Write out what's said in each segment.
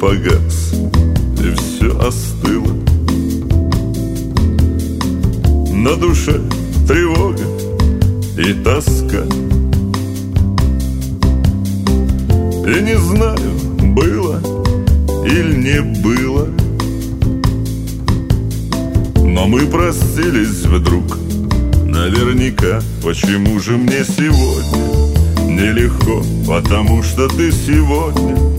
погас И все остыло. На душе тревога и тоска. И не знаю, было или не было. Но мы простились вдруг Наверняка, почему же мне сегодня Нелегко, потому что ты сегодня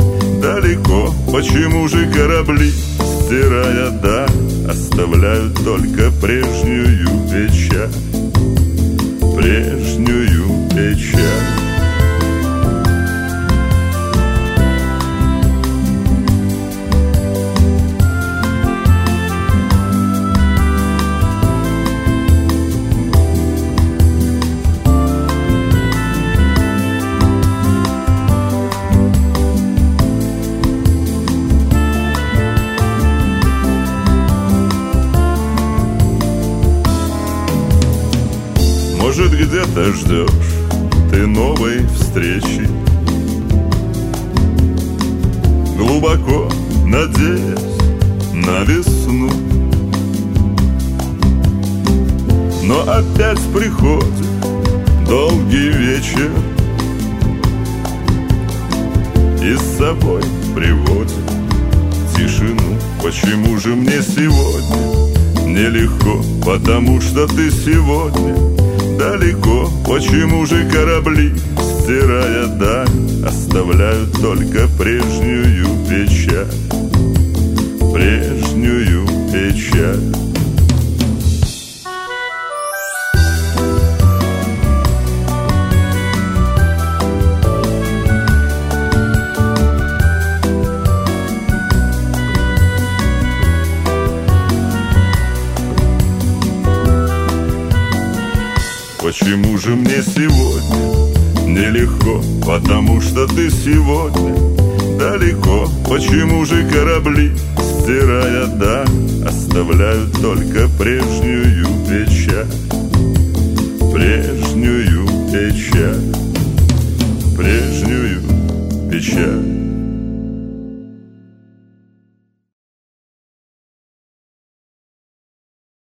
Далеко, почему же корабли Стирая да, оставляют только прежнюю печаль? Прежнюю Может, где-то ждешь ты новой встречи. Глубоко надеясь на весну. Но опять приходит долгий вечер. И с собой приводит тишину. Почему же мне сегодня нелегко? Потому что ты сегодня далеко. Почему же корабли, стирая даль Оставляют только прежнюю печаль? Прежнюю печаль Почему же мне сегодня нелегко? Потому что ты сегодня далеко Почему же корабли, стирая да, Оставляют только прежнюю печаль Прежнюю